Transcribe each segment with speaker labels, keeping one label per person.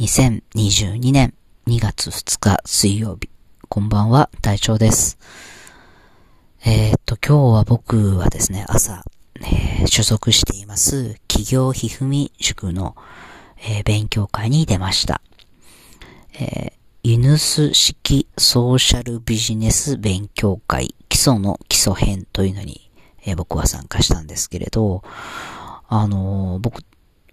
Speaker 1: 2022年2月2日水曜日。こんばんは、隊長です。えー、っと、今日は僕はですね、朝、えー、所属しています企業ひふみ塾の、えー、勉強会に出ました。えユヌス式ソーシャルビジネス勉強会基礎の基礎編というのに、え僕は参加したんですけれど、あの僕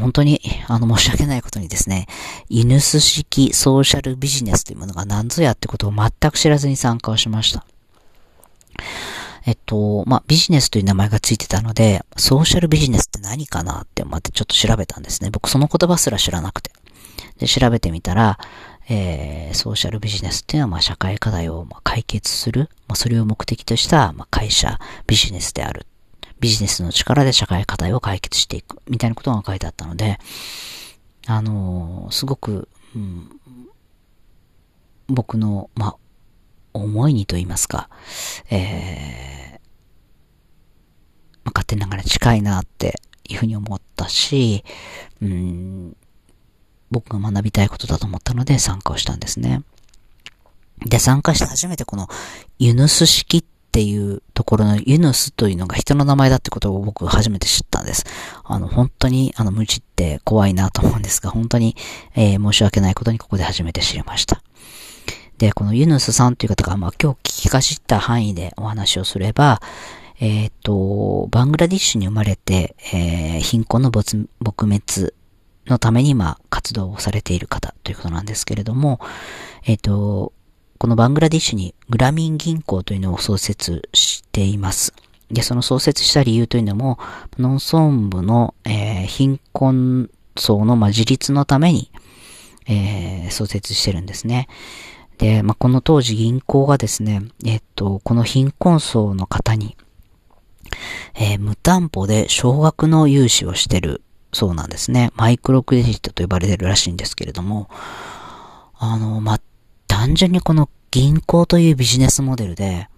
Speaker 1: 本当に、あの、申し訳ないことにですね、イヌス式ソーシャルビジネスというものが何ぞやってことを全く知らずに参加をしました。えっと、まあ、ビジネスという名前がついてたので、ソーシャルビジネスって何かなってまたちょっと調べたんですね。僕その言葉すら知らなくて。で、調べてみたら、えー、ソーシャルビジネスっていうのは、まあ、社会課題をま解決する、まあ、それを目的とした、ま、会社、ビジネスであるビジネスの力で社会課題を解決していく、みたいなことが書いてあったので、あのー、すごく、うん、僕の、まあ、思いにと言いますか、えー、まあ、勝手ながら近いなっていうふうに思ったし、うん、僕が学びたいことだと思ったので参加をしたんですね。で、参加して初めてこのユヌス式っっていうところのユヌスというのが人の名前だってことを僕初めて知ったんです。あの、本当にあの、無知って怖いなと思うんですが、本当に、えー、申し訳ないことにここで初めて知りました。で、このユヌスさんという方が、まあ、今日聞きかじった範囲でお話をすれば、えっ、ー、と、バングラディッシュに生まれて、えー、貧困の撲滅のために、まあ、活動をされている方ということなんですけれども、えっ、ー、と、このバングラディッシュにグラミン銀行というのを創設しています。で、その創設した理由というのも、農村部の、えー、貧困層の、まあ、自立のために、えー、創設してるんですね。で、まあ、この当時銀行がですね、えっと、この貧困層の方に、えー、無担保で少額の融資をしてるそうなんですね。マイクロクレジットと呼ばれてるらしいんですけれども、あの、ま、純にこの銀行というビジネスモデルで、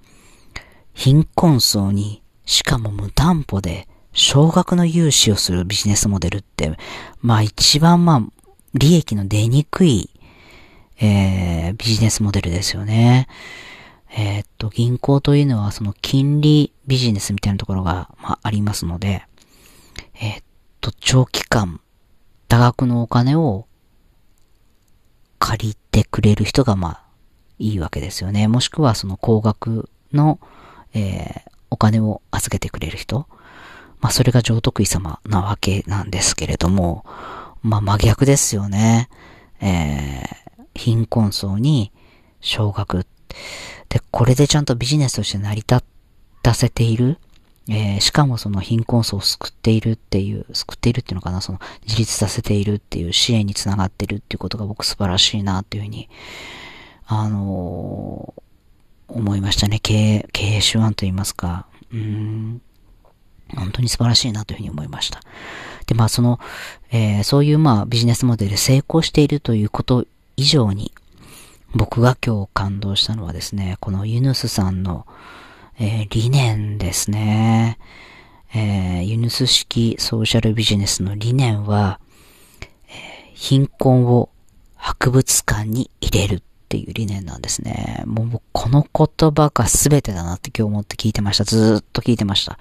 Speaker 1: 貧困層に、しかも無担保で、少額の融資をするビジネスモデルって、まあ一番まあ、利益の出にくい、えー、ビジネスモデルですよね。えー、っと、銀行というのはその金利ビジネスみたいなところが、まあ、ありますので、えー、っと、長期間、多額のお金を借りてくれる人が、まあ、いいわけですよね。もしくは、その高額の、えー、お金を預けてくれる人。まあ、それが上徳医様なわけなんですけれども、まあ、真逆ですよね。えー、貧困層に少額。で、これでちゃんとビジネスとして成り立たせている。えー、しかもその貧困層を救っているっていう、救っているっていうのかな、その自立させているっていう支援につながってるっていうことが僕素晴らしいなっていうふうに、あのー、思いましたね。経営、経営手腕と言いますか、うん、本当に素晴らしいなというふうに思いました。で、まあその、えー、そういうまあビジネスモデル成功しているということ以上に、僕が今日感動したのはですね、このユヌスさんの、えー、理念ですね。えー、ユヌス式ソーシャルビジネスの理念は、えー、貧困を博物館に入れるっていう理念なんですね。もうこの言葉が全てだなって今日思って聞いてました。ずっと聞いてました。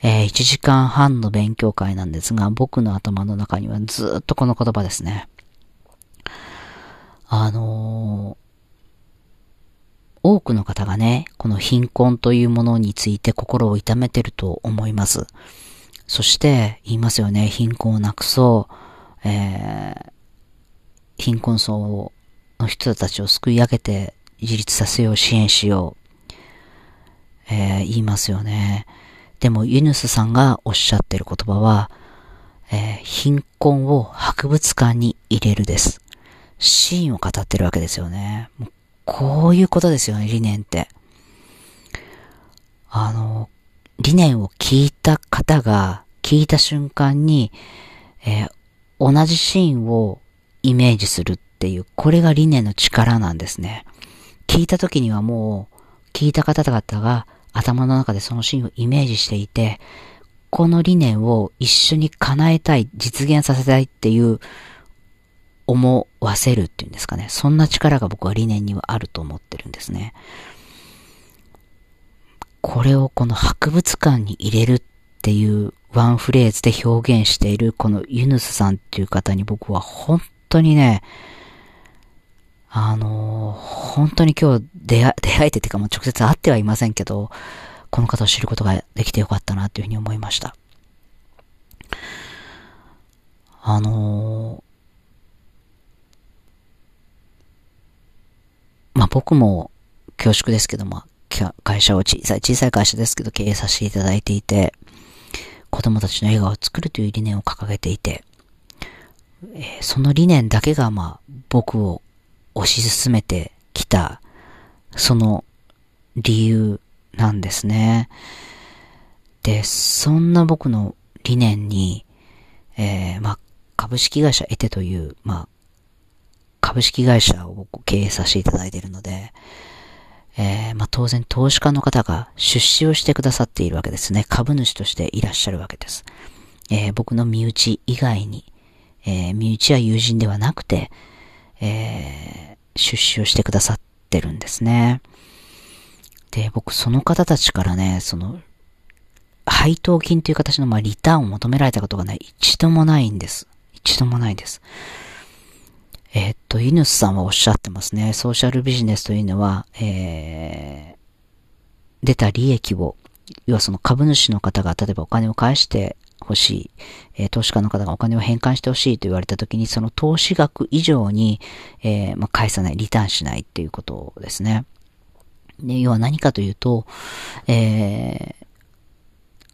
Speaker 1: えー、1時間半の勉強会なんですが、僕の頭の中にはずっとこの言葉ですね。あの多くの方がね、この貧困というものについて心を痛めてると思います。そして言いますよね、貧困をなくそう、えー、貧困層をの人たちを救い上げて自立させよう、支援しよう、えー、言いますよね。でもユヌスさんがおっしゃってる言葉は、えー、貧困を博物館に入れるです。シーンを語ってるわけですよね。もうこういうことですよね、理念って。あの、理念を聞いた方が、聞いた瞬間に、えー、同じシーンをイメージするっていう、これが理念の力なんですね。聞いた時にはもう、聞いた方々が頭の中でそのシーンをイメージしていて、この理念を一緒に叶えたい、実現させたいっていう思わせるっていうんですかね。そんな力が僕は理念にはあると思ってるんですね。これをこの博物館に入れるっていうワンフレーズで表現しているこのユヌスさんっていう方に僕は本当にね、あのー、本当に今日出会、出会えててかも直接会ってはいませんけど、この方を知ることができてよかったなというふうに思いました。あのー、まあ、僕も恐縮ですけども、会社を小さい、小さい会社ですけど経営させていただいていて、子供たちの笑顔を作るという理念を掲げていて、えー、その理念だけが、まあ、僕を推し進めてきた、その理由なんですね。で、そんな僕の理念に、えー、まあ、株式会社エテという、まあ、株式会社を僕経営させていただいているので、えー、まあ、当然投資家の方が出資をしてくださっているわけですね。株主としていらっしゃるわけです。えー、僕の身内以外に、えー、身内や友人ではなくて、え出資をしてくださってるんですね。で、僕その方たちからね、その、配当金という形の、まあ、リターンを求められたことがね、一度もないんです。一度もないです。えー、っと、イヌスさんはおっしゃってますね。ソーシャルビジネスというのは、えー、出た利益を、要はその株主の方が例えばお金を返してほしい、えー、投資家の方がお金を返還してほしいと言われたときに、その投資額以上に、えー、まあ、返さない、リターンしないっていうことですね。で、要は何かというと、えー、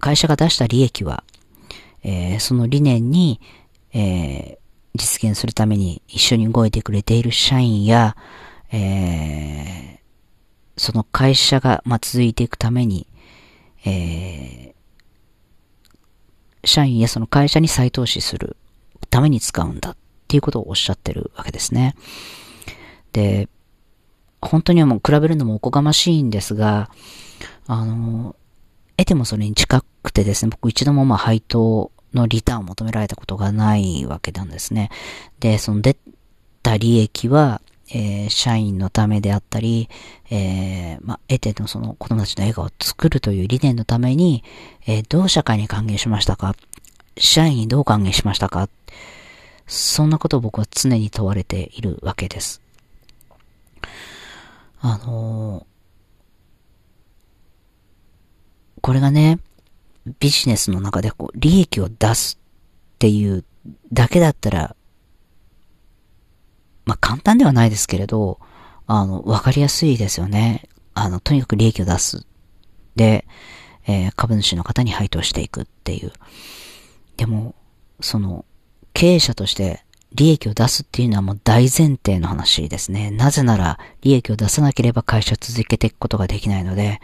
Speaker 1: 会社が出した利益は、えー、その理念に、えー、実現するために一緒に動いてくれている社員や、えー、その会社が、まあ、続いていくために、え、社員やその会社に再投資するために使うんだっていうことをおっしゃってるわけですね。で、本当にはもう比べるのもおこがましいんですが、あの、得てもそれに近くてですね、僕一度もまあ配当のリターンを求められたことがないわけなんですね。で、その出た利益は、えー、社員のためであったり、えー、まあ、得てのその子供たちの笑顔を作るという理念のために、えー、どう社会に還元しましたか？社員にどう還元しましたか？そんなことを僕は常に問われているわけです。あのー、これがね、ビジネスの中でこう、利益を出すっていうだけだったら、まあ、簡単ではないですけれど、あの、わかりやすいですよね。あの、とにかく利益を出す。で、えー、株主の方に配当していくっていう。でも、その、経営者として利益を出すっていうのはもう大前提の話ですね。なぜなら、利益を出さなければ会社を続けていくことができないので、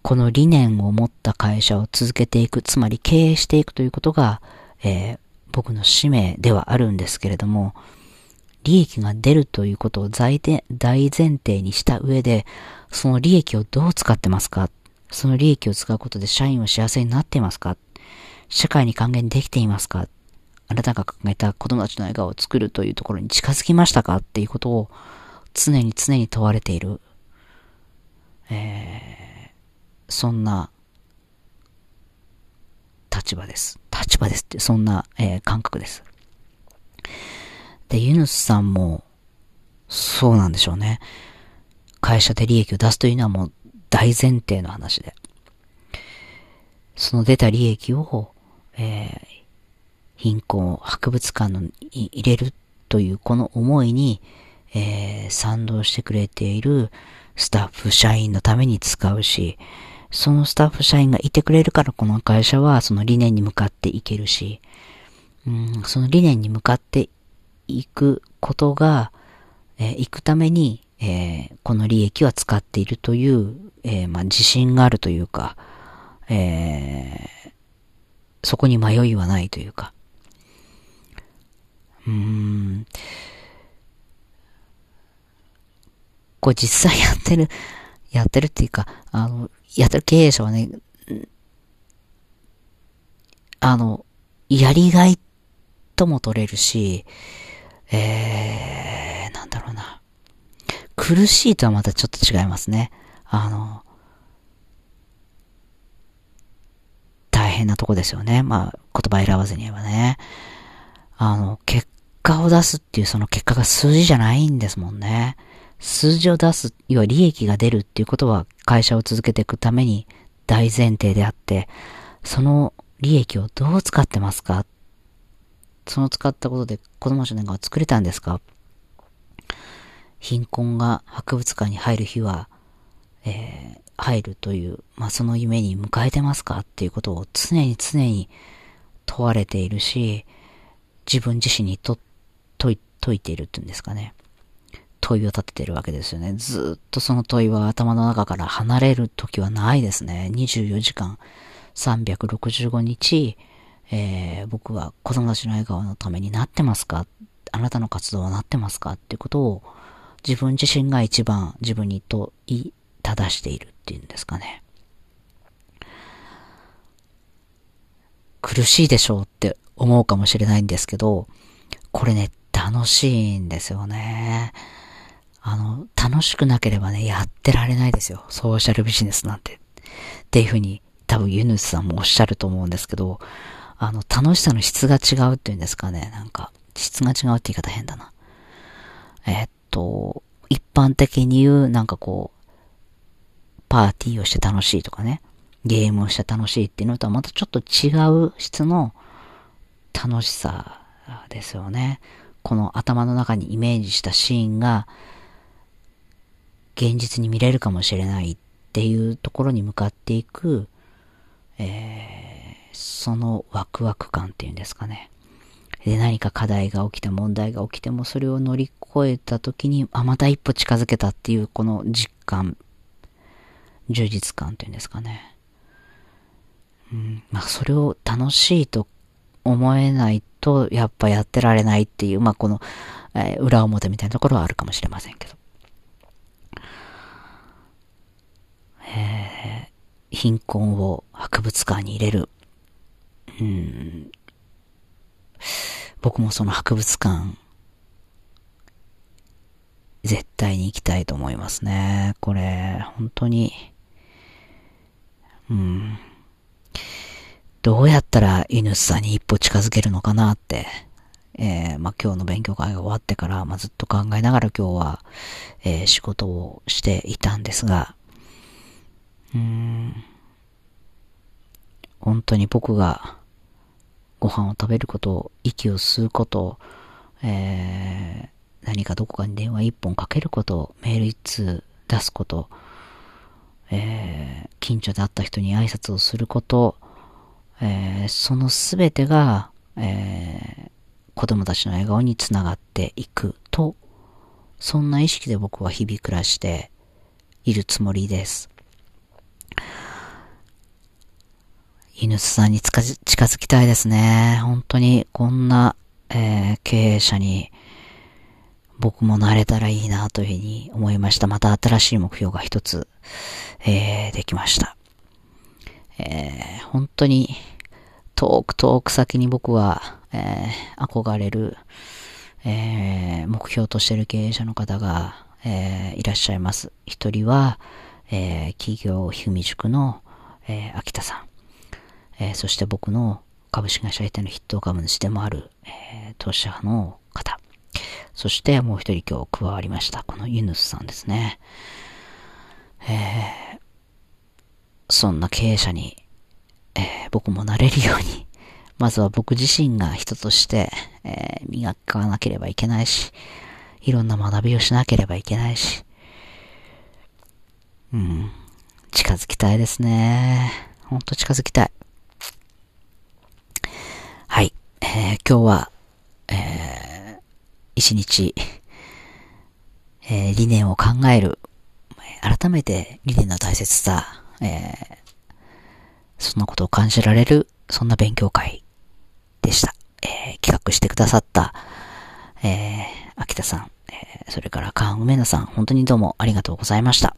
Speaker 1: この理念を持った会社を続けていく、つまり経営していくということが、えー、僕の使命ではあるんですけれども、利益が出るということを大前提にした上で、その利益をどう使ってますか？その利益を使うことで社員は幸せになっていますか？社会に還元できていますか？あなたが考えた子供たちの笑顔を作るというところに近づきましたか？っていうことを常に常に問われている。えーそんな立場です。立場ですって、そんな、えー、感覚です。で、ユヌスさんも、そうなんでしょうね。会社で利益を出すというのはもう大前提の話で。その出た利益を、えー、貧困博物館に入れるというこの思いに、えー、賛同してくれているスタッフ、社員のために使うし、そのスタッフ社員がいてくれるからこの会社はその理念に向かっていけるし、うん、その理念に向かっていくことが、えー、行くために、えー、この利益は使っているという、えー、まあ、自信があるというか、え、そこに迷いはないというか、うん、これ実際やってる、やってるっていうか、あの、やってる経営者はね、あの、やりがいとも取れるし、えー、なんだろうな。苦しいとはまたちょっと違いますね。あの、大変なとこですよね。まあ、言葉選ばずに言えばね。あの、結果を出すっていうその結果が数字じゃないんですもんね。数字を出す、要は利益が出るっていうことは会社を続けていくために大前提であって、その利益をどう使ってますかその使ったことで子供たちなんかは作れたんですか？貧困が博物館に入る日は、えー、入るという、まあ、その夢に迎えてますか？っていうことを常に常に問われているし、自分自身にと、問い、問いているっていうんですかね。問いを立ててるわけですよね。ずっとその問いは頭の中から離れる時はないですね。24時間、365日、えー、僕は子供たちの笑顔のためになってますか？あなたの活動はなってますか？っていうことを自分自身が一番自分に問いただしているっていうんですかね。苦しいでしょうって思うかもしれないんですけど、これね、楽しいんですよね。あの、楽しくなければね、やってられないですよ。ソーシャルビジネスなんて。っていうふうに、多分ユヌスさんもおっしゃると思うんですけど、あの、楽しさの質が違うっていうんですかね。なんか、質が違うって言い方変だな。え、っと、一般的に言う、なんかこう、パーティーをして楽しいとかね、ゲームをして楽しいっていうのとはまたちょっと違う質の楽しさですよね。この頭の中にイメージしたシーンが、現実に見れるかもしれないっていうところに向かっていく、えーそのワクワク感っていうんですかね。で、何か課題が起きて、問題が起きても、それを乗り越えた時に、あ、また一歩近づけたっていう、この実感、充実感っていうんですかね。うん、まあ、それを楽しいと思えないと、やっぱやってられないっていう、まあ、この、えー、裏表みたいなところはあるかもしれませんけど。えー、貧困を博物館に入れるうん、僕もその博物館、絶対に行きたいと思いますね。これ、本当に、うん。どうやったら犬さんに一歩近づけるのかなって、えー、まあ、今日の勉強会が終わってから、まあ、ずっと考えながら今日は、えー、仕事をしていたんですが、うん、本当に僕がご飯を食べること、息を吸うこと、えー、何かどこかに電話一本かけること、メール一通出すこと、えー、近所で会った人に挨拶をすること、えー、そのすべてが、えー、子供たちの笑顔につながっていくと、そんな意識で僕は日々暮らしているつもりです。犬さんに近づきたいですね。本当にこんな、えー、経営者に僕もなれたらいいなというふうに思いました。また新しい目標が一つ、えー、できました。えー、本当に遠く遠く先に僕は、え、憧れる、え、目標としている経営者の方が、え、いらっしゃいます。一人は、え、企業ひふみ塾の、え、秋田さん。えー、そして僕の株式会社相手の筆頭株主でもある、えー、投資者の方。そしてもう一人今日加わりました。このユヌスさんですね。えー、そんな経営者に、えー、僕もなれるように、まずは僕自身が人として、えー、磨かなければいけないし、いろんな学びをしなければいけないし、うん、近づきたいですね。ほんと近づきたい。えー、今日は、えー、一日、えー、理念を考える、改めて理念の大切さ、え、そんなことを感じられる、そんな勉強会でした。え、企画してくださった、え、秋田さん、え、それから川梅奈さん、本当にどうもありがとうございました。